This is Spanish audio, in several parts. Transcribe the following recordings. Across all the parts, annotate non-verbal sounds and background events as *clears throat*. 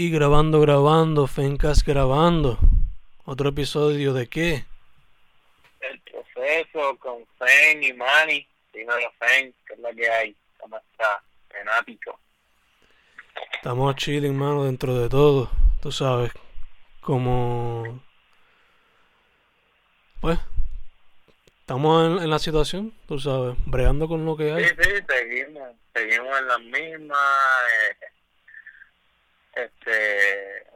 Y grabando, grabando, Fencast grabando. ¿Otro episodio de qué? El proceso con Fen y Manny. Dímelo, Fen, que es la que hay. ¿Cómo está? Fanático. Estamos chilling, mano, dentro de todo. Tú sabes, como... Pues, estamos en, en la situación, tú sabes, bregando con lo que hay. Sí, sí, seguimos. Seguimos en las mismas. eh, este.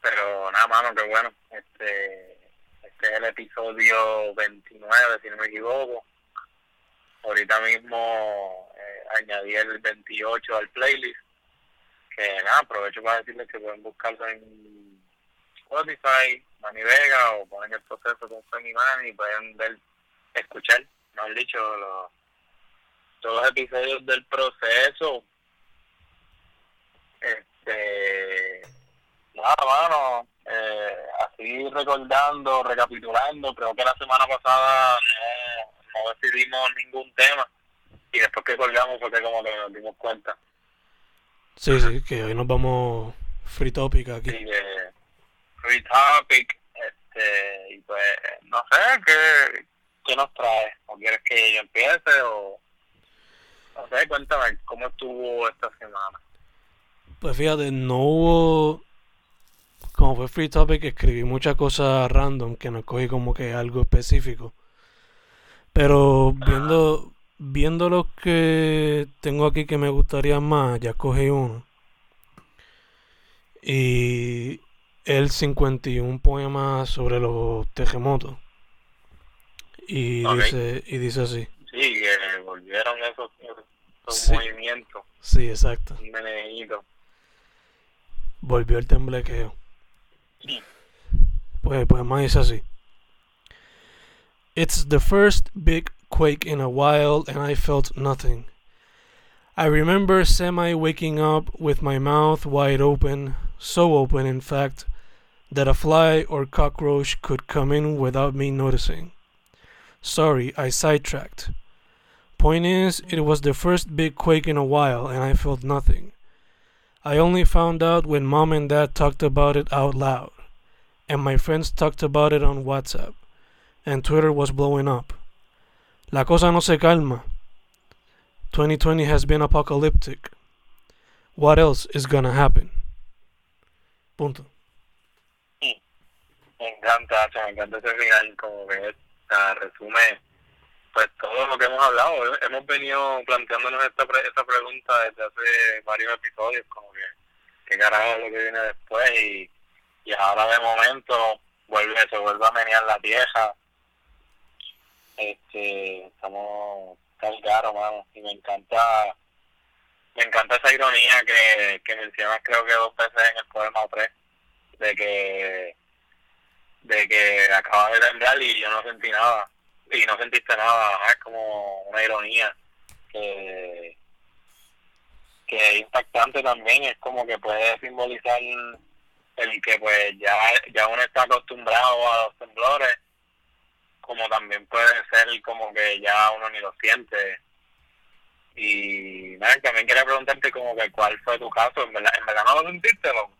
Pero nada, mano, qué bueno. Este. Este es el episodio 29, si no me equivoco. Ahorita mismo eh, añadí el 28 al playlist. Que nada, aprovecho para decirles que pueden buscarlo en Spotify, Manny Vega, o ponen el proceso con Fen y Manny y pueden ver, escuchar, mejor dicho, los, todos los episodios del proceso. Este. Nada, mano. Eh, así recordando, recapitulando, creo que la semana pasada no, no decidimos ningún tema. Y después que colgamos fue que como que nos dimos cuenta. Sí, sí, que hoy nos vamos free topic aquí. Que, free topic. Este, y pues, no sé, ¿qué, qué nos trae? ¿O quieres que yo empiece? O, no sé, cuéntame, ¿cómo estuvo esta semana? Pues fíjate, no hubo... Como fue free topic, escribí muchas cosas random que no escogí como que algo específico. Pero viendo, viendo lo que tengo aquí que me gustaría más, ya escogí uno. Y el 51 poema sobre los terremotos. Y dice, y dice así. Sí, que volvieron esos, esos Sí. movimientos, Sí, exacto. un meneíto. Volvió el temblequeo. Pues, pues más dice así. It's the first big quake in a while and I felt nothing. I remember semi waking up with my mouth wide open, so open in fact, that a fly or cockroach could come in without me noticing. Sorry, I sidetracked. Point is, it was the first big quake in a while and I felt nothing. I only found out when mom and dad talked about it out loud and my friends talked about it on WhatsApp, and Twitter was blowing up. La cosa no se calma. 2020 has been apocalyptic. What else is gonna happen? Punto. Me encanta, me encanta ese final, como que resume pues todo lo que hemos hablado. Hemos venido planteándonos esta, pre- esta pregunta desde hace varios episodios, como que qué carajo es lo que viene después y, y ahora de momento vuelve, se vuelve a menear la vieja. Este, estamos tan claro, mano, y me encanta, me encanta esa ironía que, que mencionas creo que dos veces en el poema o tres, de que de que acaba de temblar y yo no sentí nada y no sentiste nada es como una ironía que que es impactante también es como que puede simbolizar el que pues ya ya uno está acostumbrado a los temblores como también puede ser como que ya uno ni lo siente y nada, también quería preguntarte como que cuál fue tu caso en verdad, en verdad no lo sentiste loco?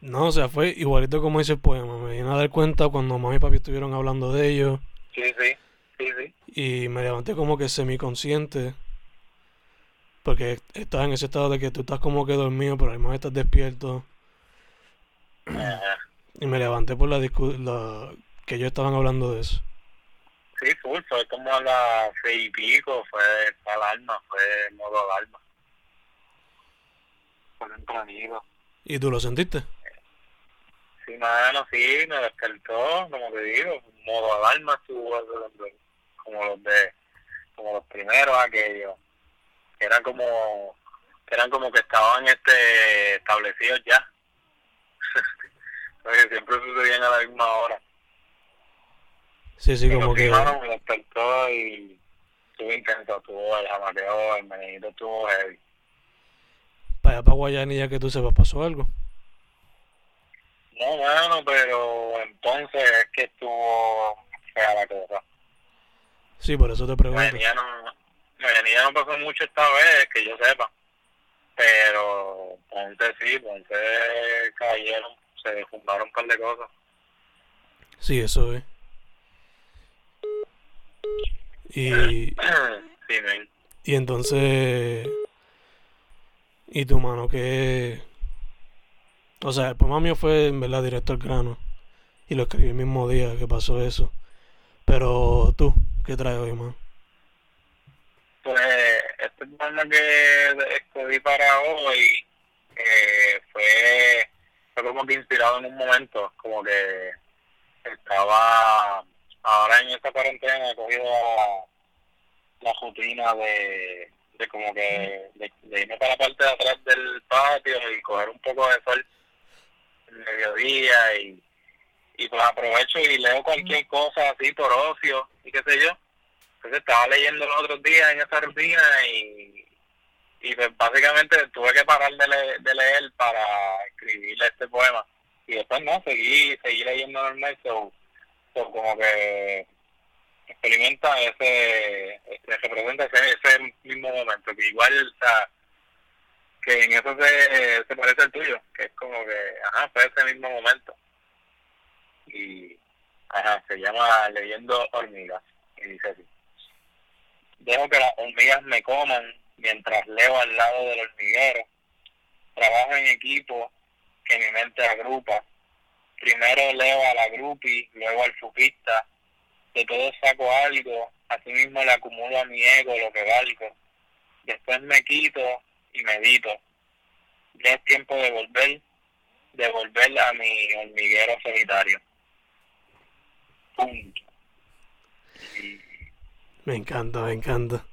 No, o sea, fue igualito como dice el poema. Me vine a dar cuenta cuando mamá y papi estuvieron hablando de ello sí sí sí sí y me levanté como que semiconsciente. Porque estás en ese estado de que tú estás como que dormido, pero además estás despierto. Ajá. Y me levanté por la, la que ellos estaban hablando de eso. Sí, full, fue como a las seis y pico, fue fue alarma, fue modo alarma. Fue tempranito. ¿Y tú lo sentiste? Sí, mano, sí, me despertó, como te digo, modo alarma estuvo como los de, como los primeros aquellos, que eran como, que eran como que estaban este establecidos ya. *laughs* Porque siempre sucedían a la misma hora. Sí, sí, Pero como que... me despertó y estuvo intenso, estuvo el jamateo, el menedito estuvo heavy. Para allá, para Guayanilla, que tú sepas, pasó algo. No, bueno, pero entonces es que estuvo fea la cosa. Sí, por eso te pregunto. Guayanilla no, Guayanilla no pasó mucho esta vez, que yo sepa. pero Ponce sí, Ponce cayeron, se derrumbaron un par de cosas. Sí, eso es. Y, *clears throat* sí, men. y entonces. ¿Y tu mano qué? O sea, el poema mío fue en verdad directo al grano. Y lo escribí el mismo día que pasó eso. Pero tú, ¿qué traes hoy, man? Pues este poema que escogí para hoy eh, fue, fue como que inspirado en un momento, como que estaba ahora en esta cuarentena he cogido la, rutina de, de como que de, de, irme para la parte de atrás del patio y coger un poco de sol mediodía y, y pues aprovecho y leo cualquier cosa así por ocio y qué sé yo. Entonces estaba leyendo los otros días en esa rutina y, y pues básicamente tuve que parar de, de leer para escribirle este poema. Y después no, seguí, seguí leyendo normal, so, so como que experimenta ese, ese representa ese, ese mismo momento, que igual, o sea, que en eso se, se parece al tuyo, que es como que, ajá, fue ese mismo momento. Y, ajá, se llama Leyendo Hormigas, y dice así. Dejo que las hormigas me coman mientras leo al lado del hormiguero. Trabajo en equipo que mi mente agrupa. Primero leo a la grupi, luego al fupista. De todo saco algo, asimismo le acumulo a mi ego lo que valgo. Después me quito y medito. Ya es tiempo de volver, de volver a mi hormiguero solitario. Punto. Y Me encanta, me encanta.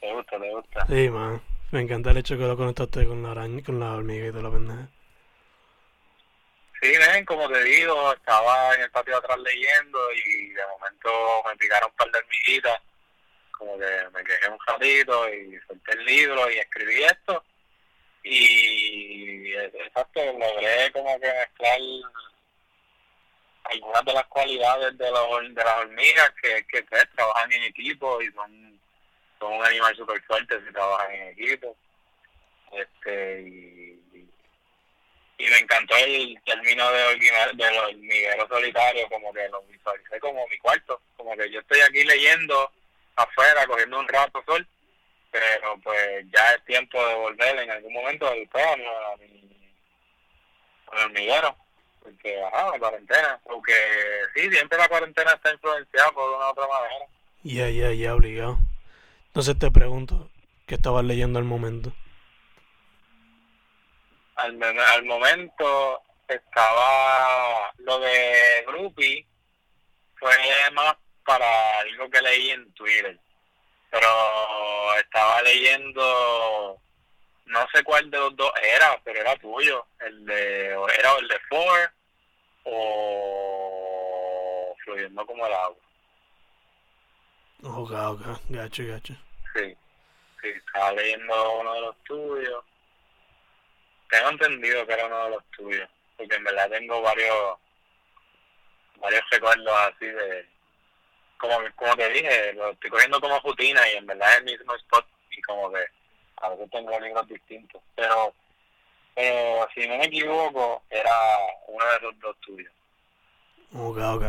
te gusta, te gusta. Sí, man. Me encanta el hecho que lo conectaste con la araña, con la hormiga y toda la pendeja. Sí, ven, como te digo, estaba en el patio atrás leyendo y de momento me picaron un par de hormiguitas, como que me quejé un ratito y solté el libro y escribí esto y exacto, logré como que mezclar algunas de las cualidades de, los, de las hormigas que, que pues, trabajan en equipo y son, son un animal súper fuerte si trabajan en equipo. Este, y, y me encantó el término de, de los hormigueros solitarios, como que lo visualicé como mi cuarto, como que yo estoy aquí leyendo afuera, cogiendo un rato sol, pero pues ya es tiempo de volver en algún momento del pueblo a mi, a mi hormiguero, porque ajá, la cuarentena, porque sí, siempre la cuarentena está influenciada por una u otra manera. Ya, ya, ya, obligado. Entonces te pregunto, ¿qué estabas leyendo al momento? al, al momento estaba lo de Groupie fue más para algo que leí en Twitter. Pero estaba leyendo no sé cuál de los dos era pero era tuyo. El de era el de Four o fluyendo como el agua. Ok, ok, gacho, gacho. Sí, sí, estaba leyendo uno de los tuyos. Tengo entendido que era uno de los tuyos, porque en verdad tengo varios varios recuerdos así de, como, como te dije, lo estoy cogiendo como rutina y en verdad es el mismo spot y como que a veces tengo libros distintos, pero pero si no me equivoco era uno de los dos tuyos. Ok, ok.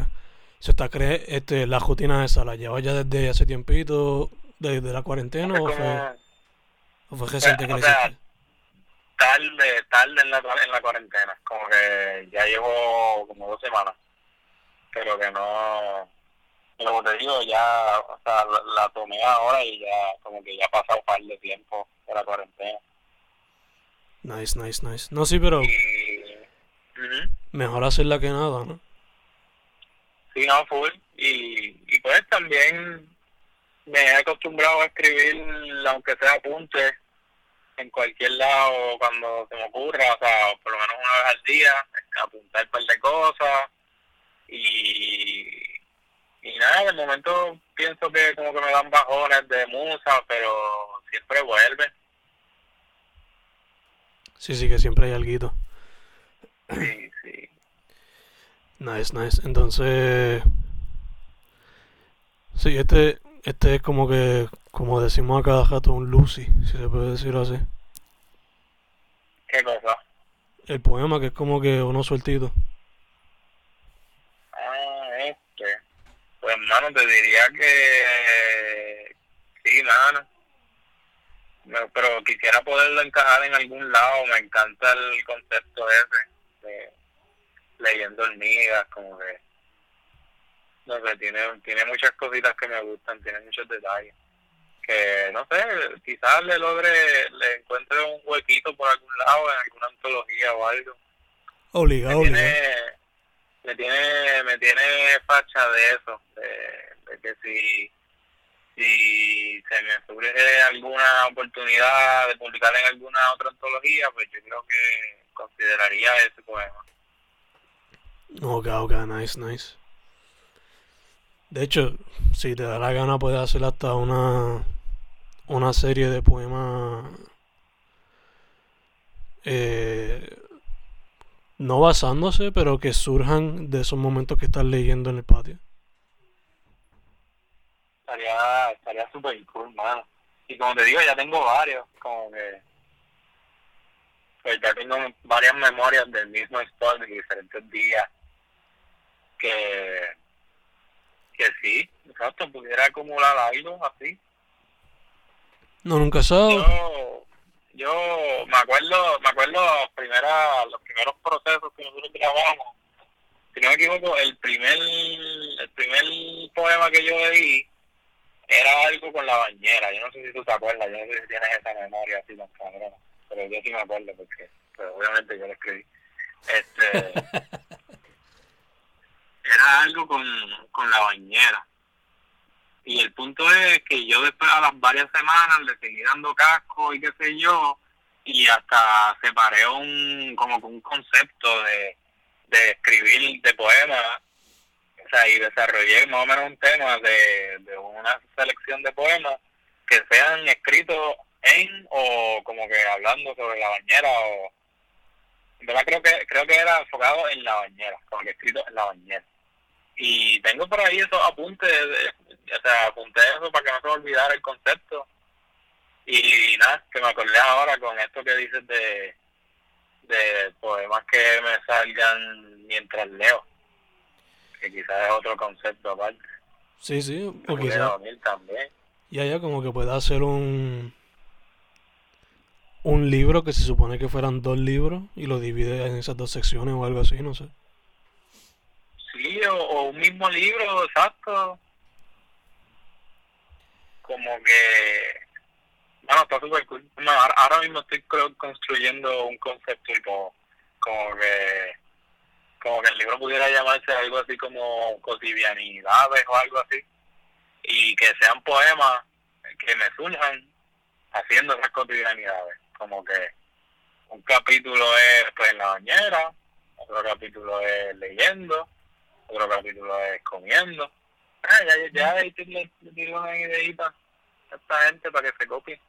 ¿Se está cre este, la rutina esa la llevas ya desde hace tiempito, desde la cuarentena o fue, o fue reciente que o le sea, hiciste? tarde, tarde en la, en la cuarentena, como que ya llevo como dos semanas, pero que no, pero como te digo, ya, o sea, la, la tomé ahora y ya, como que ya ha pasado un par de tiempo de la cuarentena. Nice, nice, nice. No, sí, pero Y, mejor hacerla que nada, ¿no? sí, no, full, y, y pues también me he acostumbrado a escribir, aunque sea apuntes, en cualquier lado cuando se me ocurra, o sea, por lo menos una vez al día, apuntar un par de cosas y, y nada, de momento pienso que como que me dan bajones de musa, pero siempre vuelve. Sí, sí, que siempre hay alguito. Sí, *clears throat* sí. Nice, nice. Entonces, sí, este, Este es como que, como decimos a cada rato, un Lucy, si se puede decir así. ¿Qué cosa? El poema que es como que uno sueltito. Ah, este. Pues, mano, te diría que... Sí, mano. No, pero quisiera poderlo encajar en algún lado. Me encanta el concepto ese de leyendo hormigas, como que no sé, tiene, tiene muchas cositas que me gustan, tiene muchos detalles. Que no sé, quizás le logre, le encuentre un huequito por algún lado en alguna antología o algo. Obligado, tiene, me tiene, me tiene facha de eso, de, que si, si se me surge alguna oportunidad de publicar en alguna otra antología, pues yo creo que consideraría ese poema. Ok, ok, nice, nice. De hecho, si te da la gana, puedes hacer hasta una, una serie de poemas. Eh, no basándose, pero que surjan de esos momentos que estás leyendo en el patio. Estaría, estaría súper cool, mano. Y como te digo, ya tengo varios, como que. Pues ya tengo varias memorias del mismo spot de diferentes días que que sí, exacto, pudiera acumular algo así. No, nunca sabe. Yo, yo me acuerdo, me acuerdo los, primeras, los primeros procesos que nosotros grabamos. Si no me equivoco, el primer, el primer poema que yo leí era algo con la bañera. Yo no sé si tú te acuerdas, yo no sé si tienes esa memoria así tan cabrona, pero yo sí me acuerdo porque, pero pues, obviamente yo lo escribí. Este, *laughs* era algo con, con la bañera. Y el punto es que yo después a las varias semanas le seguí dando casco y qué sé yo, y hasta separé un, como un concepto de, de escribir de poemas, o sea, y desarrollé más o menos un tema de, de una selección de poemas que sean escritos en o como que hablando sobre la bañera o verdad creo que creo que era enfocado en la bañera, como que escrito en la bañera y tengo por ahí esos apuntes, o sea, apunté eso para que no se me olvidara el concepto. Y nada, que me acordé ahora con esto que dices de, de poemas que me salgan mientras leo, que quizás es otro concepto aparte. Sí, sí, o quizás. Ya, ya, como que pueda hacer un un libro que se supone que fueran dos libros y lo divide en esas dos secciones o algo así, no sé. Sí, o, un mismo libro, exacto. Como que, bueno, está súper cool. ahora mismo estoy construyendo un concepto y como, que, como que el libro pudiera llamarse algo así como cotidianidades o algo así. Y que sean poemas que me surjan haciendo esas cotidianidades. Como que un capítulo es pues en la bañera, otro capítulo es leyendo, otro capítulo es comiendo. Ah, ya, ya ahí le, le una ideita a esta gente para que se copie.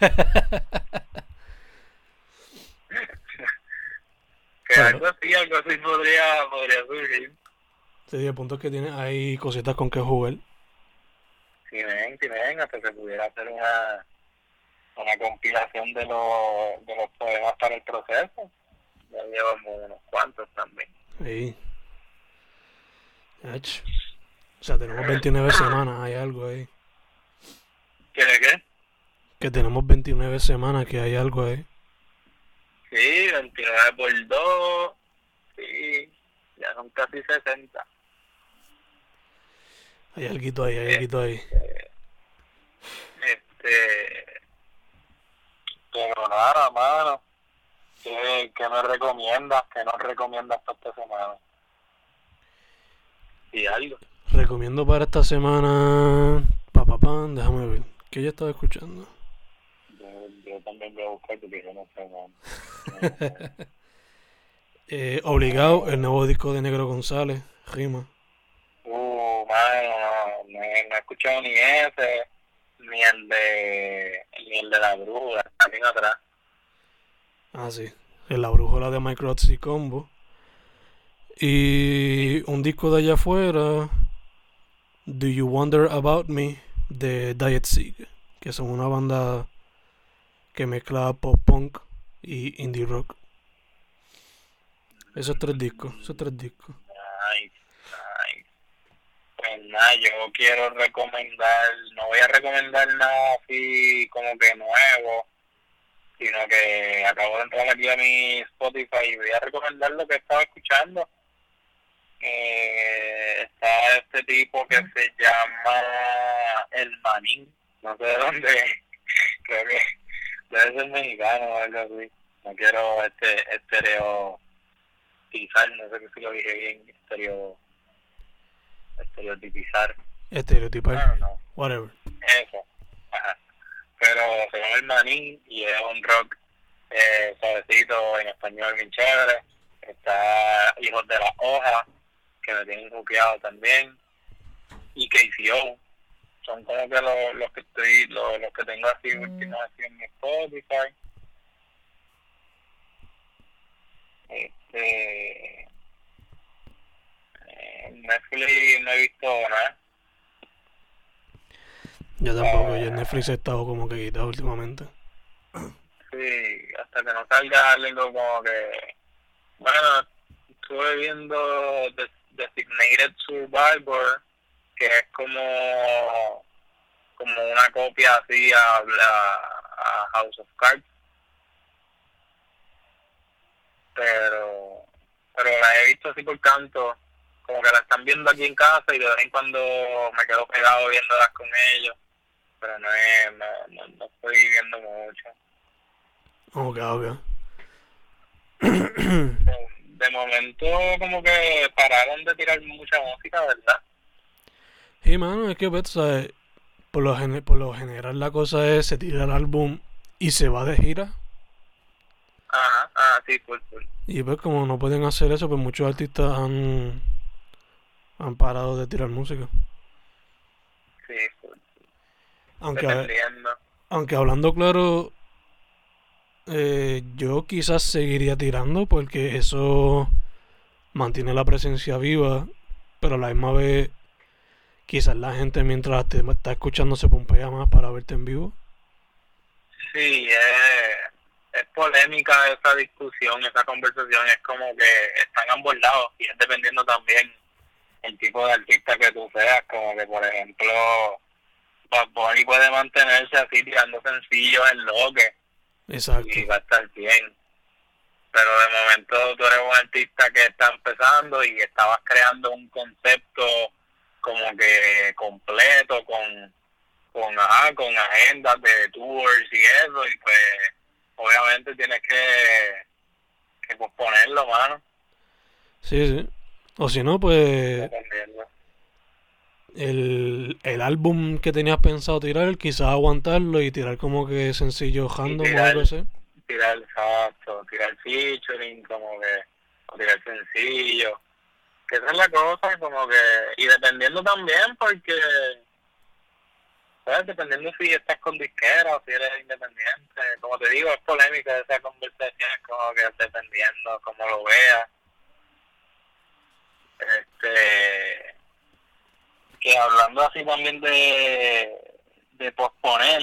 *laughs* que algo así, algo así podría, podría surgir. Sí, el punto es que tiene, hay cositas con que jugar. Si ven, si ven, hasta se pudiera hacer una, una compilación de los, de los poemas para el proceso. Ya llevamos unos cuantos también. Sí. O sea, tenemos 29 semanas, hay algo ahí. ¿Qué de qué? Que tenemos 29 semanas, que hay algo ahí. Sí, 29 por 2. Sí, ya son casi 60. Hay algo ahí, hay algo ahí. Este. Pero nada, mano. ¿Qué, ¿Qué me recomiendas? ¿Qué nos recomiendas para esta semana? Algo. Recomiendo para esta semana. Papá, pan, déjame ver. ¿Qué yo estaba escuchando? Yo, también voy a buscar porque yo no sé, *laughs* eh, obligado, el nuevo disco de Negro González, Rima. Uh, mano, no, he escuchado ni ese, ni el de, ni el de la bruja, también atrás. Ah, sí, en la brújula de Microts y Combo. Y un disco de allá afuera, Do You Wonder About Me de Diet Sieg, que son una banda que mezcla pop punk y indie rock. Esos tres discos, esos tres discos. Pues nada, yo quiero recomendar, no voy a recomendar nada así como que nuevo, sino que acabo de entrar aquí a mi Spotify y voy a recomendar lo que estaba escuchando. Eh, está este tipo que se llama El Manín, no sé de dónde, *laughs* creo que debe ser mexicano o algo así. No quiero este estereotipar, no sé si lo dije bien, estereo, estereotipizar. Estereotipar, No, no, whatever. eso. Ajá. Pero se llama El Manín y es un rock eh, suavecito en español bien chévere. Está Hijos de la Hoja, que me tienen buqueado también. Y KCO. Son como que los, los que estoy, los, los que tengo así últimos así en mi Spotify. Este eh, Netflix no he visto nada. Yo tampoco, yo en Netflix he estado como que quitado últimamente. Sí, hasta que no salga algo como que... Bueno, estuve viendo The Designated Survivor, que es como como una copia así a, a- a House of Cards. Pero, pero la he visto así por canto, como que la están viendo aquí en casa y de vez en cuando me quedo pegado viéndolas con ellos. Pero no, es, no, no, no estoy viendo mucho. Ok, ok. *clears throat* de, momento como que pararon de tirar mucha música, ¿verdad? Sí, mano, es que, pues, ¿sabes? Por lo, gene- por lo general la cosa es, se tira el álbum y se va de gira. Ajá, ah, sí, full, full. Y pues como no pueden hacer eso, pues muchos artistas han, han parado de tirar música. Sí, full. Aunque, aunque hablando claro, eh, yo quizás seguiría tirando porque eso mantiene la presencia viva, pero a la misma vez quizás la gente mientras te está escuchando se pompea más para verte en vivo. Sí, es, es polémica esa discusión, esa conversación, es como que están ambos lados y es dependiendo también el tipo de artista que tú seas, como que por ejemplo Bad Bunny puede mantenerse así tirando sencillos en lo que Exacto. y va a estar bien. Pero de momento tú eres un artista que está empezando y estabas creando un concepto como que completo con con ajá, con agendas de tours y eso y pues obviamente tienes que que posponerlo, mano, Sí, sí. O si no, pues dependiendo. El, el álbum que tenías pensado tirar, quizás aguantarlo y tirar como que sencillo random o tirar- algo así. Tirar exacto, tirar featuring, como que, o tirar sencillo. Que esa es la cosa, como que, y dependiendo también, porque, ¿sabes? Dependiendo si estás con disquera o si eres independiente. Como te digo, es polémica esa conversación, como que dependiendo cómo lo veas. Este, que hablando así también de, de posponer,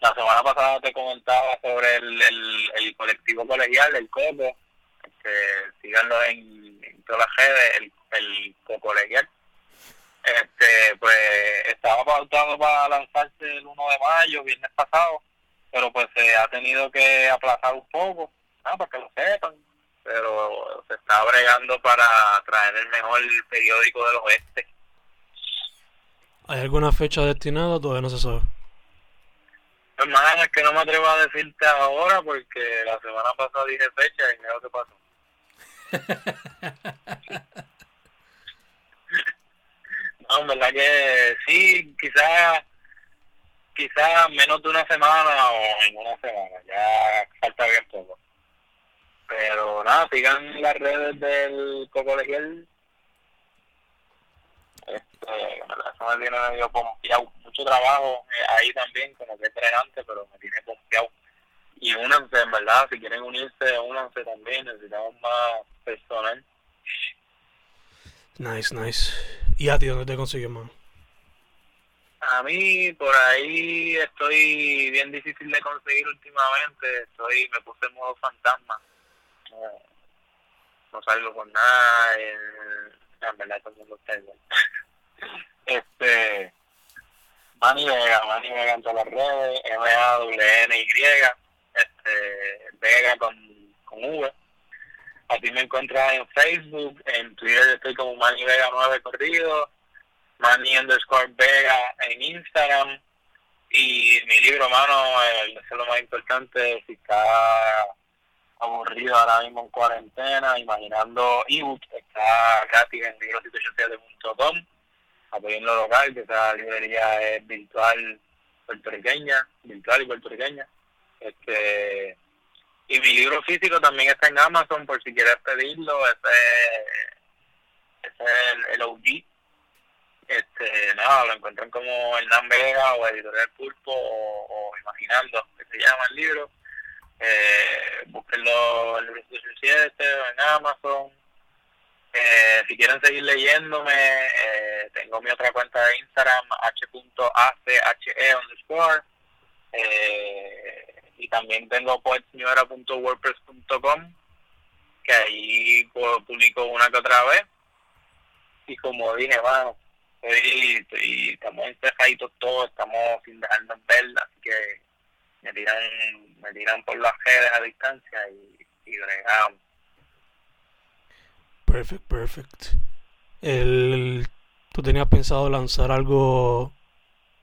la semana pasada te comentaba sobre el, el, el colectivo colegial, el COCO, que en, en todas las redes, el, el colegial. Este, pues estaba pautado para lanzarse el 1 de mayo, viernes pasado, pero pues se ha tenido que aplazar un poco, ¿no? para que lo sepan. Pero se está bregando para traer el mejor periódico del oeste. ¿Hay alguna fecha destinada? Todavía no se sabe. Hermano, es que no me atrevo a decirte ahora porque la semana pasada dije fecha y mira lo que pasó. *laughs* No, en verdad que sí, quizás quizás menos de una semana o en una semana, ya falta bien poco. Pero nada, sigan las redes del colegial. Este, en verdad, eso me tiene medio pompeado. Mucho trabajo eh, ahí también, como que es drenante, pero me tiene pompeado. Y únanse, en verdad, si quieren unirse, únanse también, necesitamos más personal. Nice, nice. ¿Y a ti dónde te consigues, man? A mí por ahí estoy bien difícil de conseguir últimamente. Estoy, me puse en modo fantasma. No, salgo con nada. En verdad todo el mundo está igual. *laughs* este, Manny Vega, Manny Vega en todas las redes, M-A-W-N-Y, este, Vega con, con V. Así me encuentras en Facebook, en Twitter estoy como Manny Vega 9 corrido Manny underscore Vega en Instagram. Y mi libro, mano, es lo más importante, si está aburrido ahora mismo en cuarentena, imaginando ebook, está gratis en libros787.com, apoyen lo local, que esa librería es virtual puertorriqueña, virtual y puertorriqueña. Este, y mi libro físico también está en Amazon por si quieres pedirlo, ese, ese es el, el OG este, nada, lo encuentran como Hernán Vega o Editorial Pulpo o, Imaginando, que se llama el libro. Eh, 7 o en Amazon. Eh, si quieren seguir leyéndome, eh, tengo mi otra cuenta de Instagram, h.ache underscore. Eh, y también tengo poetsnuera.wordpress.com, que ahí publico una que otra vez. Y como dije, bueno, estoy, estamos encejaditos todos, estamos sin dejarnos ver, así que me tiran, me tiran por las redes a distancia y, y bregamos. Perfect, perfect. El, ¿Tú tenías pensado lanzar algo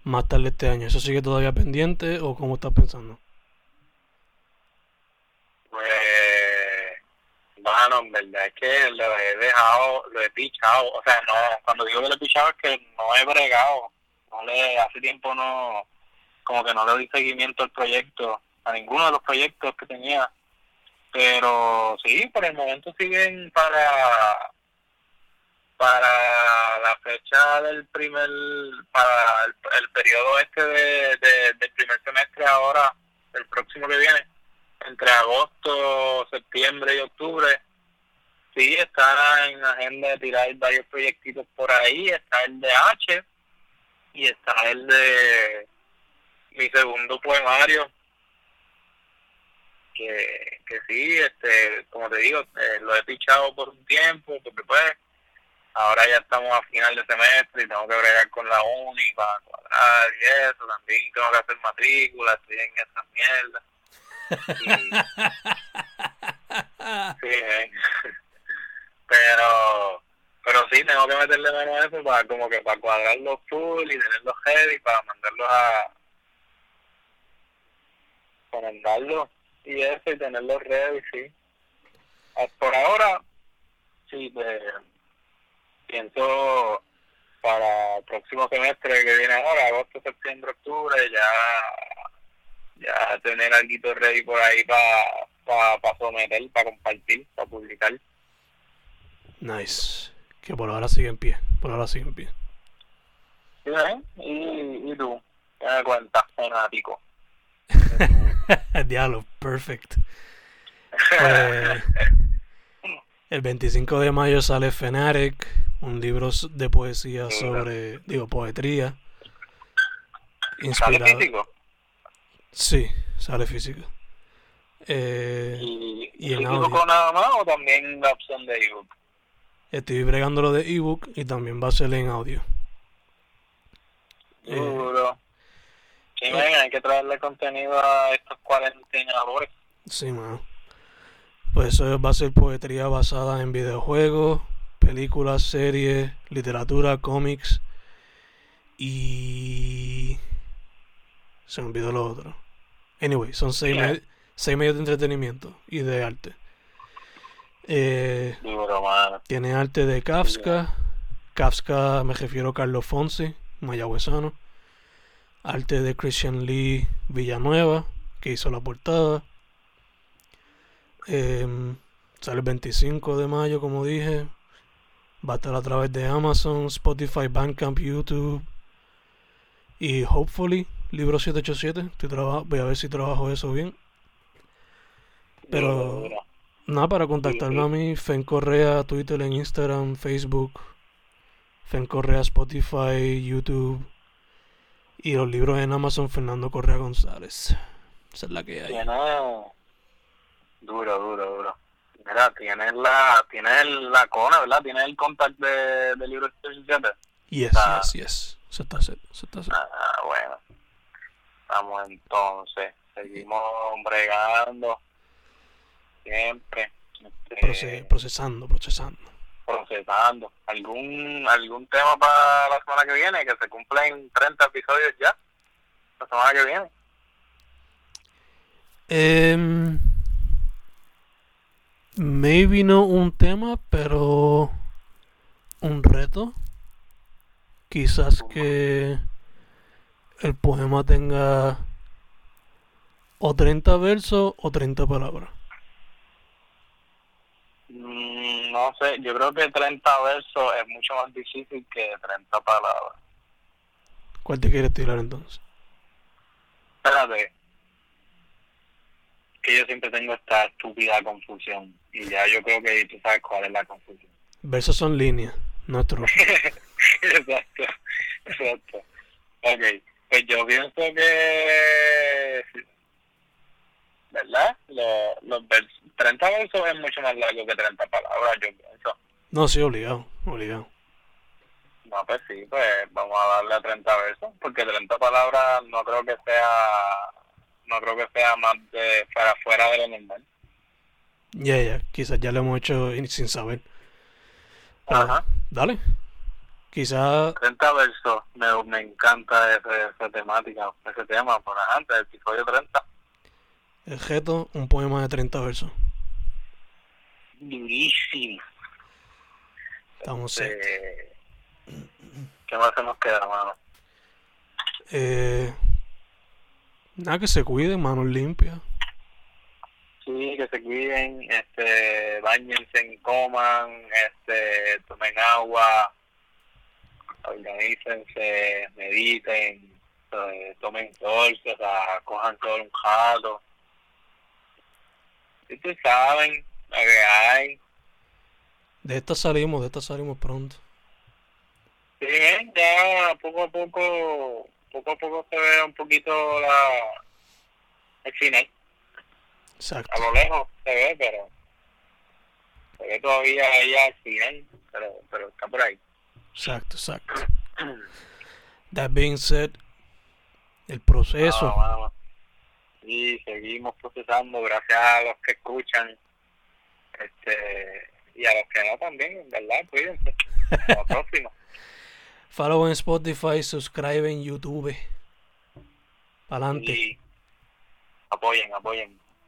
más tarde este año? ¿Eso sigue todavía pendiente o cómo estás pensando? Bueno, en verdad es que lo he dejado, lo he pichado. O sea, no, cuando digo que lo he pichado es que no he bregado. No le, hace tiempo no, como que no le doy seguimiento al proyecto, a ninguno de los proyectos que tenía. Pero sí, por el momento siguen para para la fecha del primer, para el, periodo este de, del primer semestre ahora, el próximo que viene, entre agosto, septiembre y octubre, sí, está en agenda de tirar varios proyectitos por ahí, está el de H y está el de mi segundo poemario, que, que sí, este, como te digo, eh, lo he pichado por un tiempo, porque pues ahora ya estamos a final de semestre y tengo que bregar con la uni para cuadrar y eso, también tengo que hacer matrícula, estoy en esas mierdas *laughs* sí, pero pero sí tengo que meterle mano a eso para como que para cuadrar los full y tenerlos heavy para mandarlos a para mandarlos y eso y tenerlos ready sí ah, por ahora sí pues, pienso para el próximo semestre que viene ahora agosto septiembre octubre ya ya tener algo ready por ahí para pa, someter, para compartir, para publicar. Nice. Que por ahora sigue en pie. Por ahora sigue en pie. ¿eh? ¿Y, y tú? ¿Qué me cuentas, fanático? *laughs* *laughs* Diablo, perfect. Pues, el 25 de mayo sale Fanatic, un libro de poesía sobre, digo, poetría. Inspirado. Sí, sale físico. Eh, ¿Y, y en audio. nada más o también la opción de ebook? Estoy bregando lo de ebook y también va a ser en audio. Duro. Eh, sí, hay que traerle contenido a estos cuarentenadores. Sí, mano. Pues eso va a ser poetría basada en videojuegos, películas, series, literatura, cómics y... Se me olvidó lo otro. Anyway, son seis, medios de entretenimiento y de arte. Eh, tiene arte de Kafka. Kafka me refiero a Carlos Fonsi, mayagüezano. Arte de Christian Lee Villanueva, que hizo la portada. Em, sale el 25 de mayo, como dije. Va a estar a través de Amazon, Spotify, Bandcamp, YouTube. Y hopefully Libro 787. Estoy voy a ver si trabajo eso bien. Pero nada, para contactarme a mí, Fen Correa, Twitter, en Instagram, Facebook, Fen Correa, Spotify, YouTube. Y los libros en Amazon Fernando Correa González. Esa es la que hay. Tiene duro, duro, duro. Mira, tienes la, tienes la cona, ¿verdad? Tienes el contact de, de libro 17. Yes, Ah. yes, yes. Se está set, se está set. Ah, bueno. Vamos entonces. Seguimos bregando. Siempre. Este, Proce- procesando, procesando. Procesando. ¿Algún, ¿Algún tema para la semana que viene? Que se cumplen 30 episodios ya. La semana que viene. Em, maybe no un tema, pero un reto. Quizás que el poema tenga o 30 versos o 30 palabras. Mm, no sé, yo creo que 30 versos es mucho más difícil que 30 palabras. ¿Cuál te quieres tirar entonces? Espérate. Que yo siempre tengo esta estúpida confusión. Y ya yo creo que tú sabes cuál es la confusión. Versos son líneas, no estrofas. *laughs* exacto, exacto. Ok, pues yo pienso que... ¿Verdad? Los, los vers- 30 versos es mucho más largo que 30 palabras, yo pienso. No, sí, obligado, obligado. No, pues sí, pues vamos a darle a 30 versos, porque 30 palabras no creo que sea... No creo que sea más de para fuera de lo normal. Ya, ya, quizás ya lo hemos hecho sin saber. Ajá. Dale. Quizás 30 versos, me, me encanta ese, esa temática, ese tema, por antes, el episodio 30. el reto, un poema de 30 versos. Durísimo. Estamos. Eh, ¿Qué más se nos queda, mano? Eh, nada, que se cuide, manos limpias. Sí, que se cuiden, este, bañense, coman, este, tomen agua, organícense, mediten, eh, tomen sol, o sea, cojan sol un jato. Ustedes saben lo que hay. De esta salimos, de esta salimos pronto. Sí, bien, ya poco a poco, poco a poco se ve un poquito la, el final. Exacto. A lo lejos se ve, pero se ve todavía ahí al final, pero, pero está por ahí. Exacto, exacto. That being said, el proceso. Vamos, vamos. Y seguimos procesando, gracias a los que escuchan, este y a los que no también, ¿verdad? Cuídense. Hasta la *laughs* próxima. Follow en Spotify, subscribe en YouTube. Pa'lante. Y apoyen, apoyen.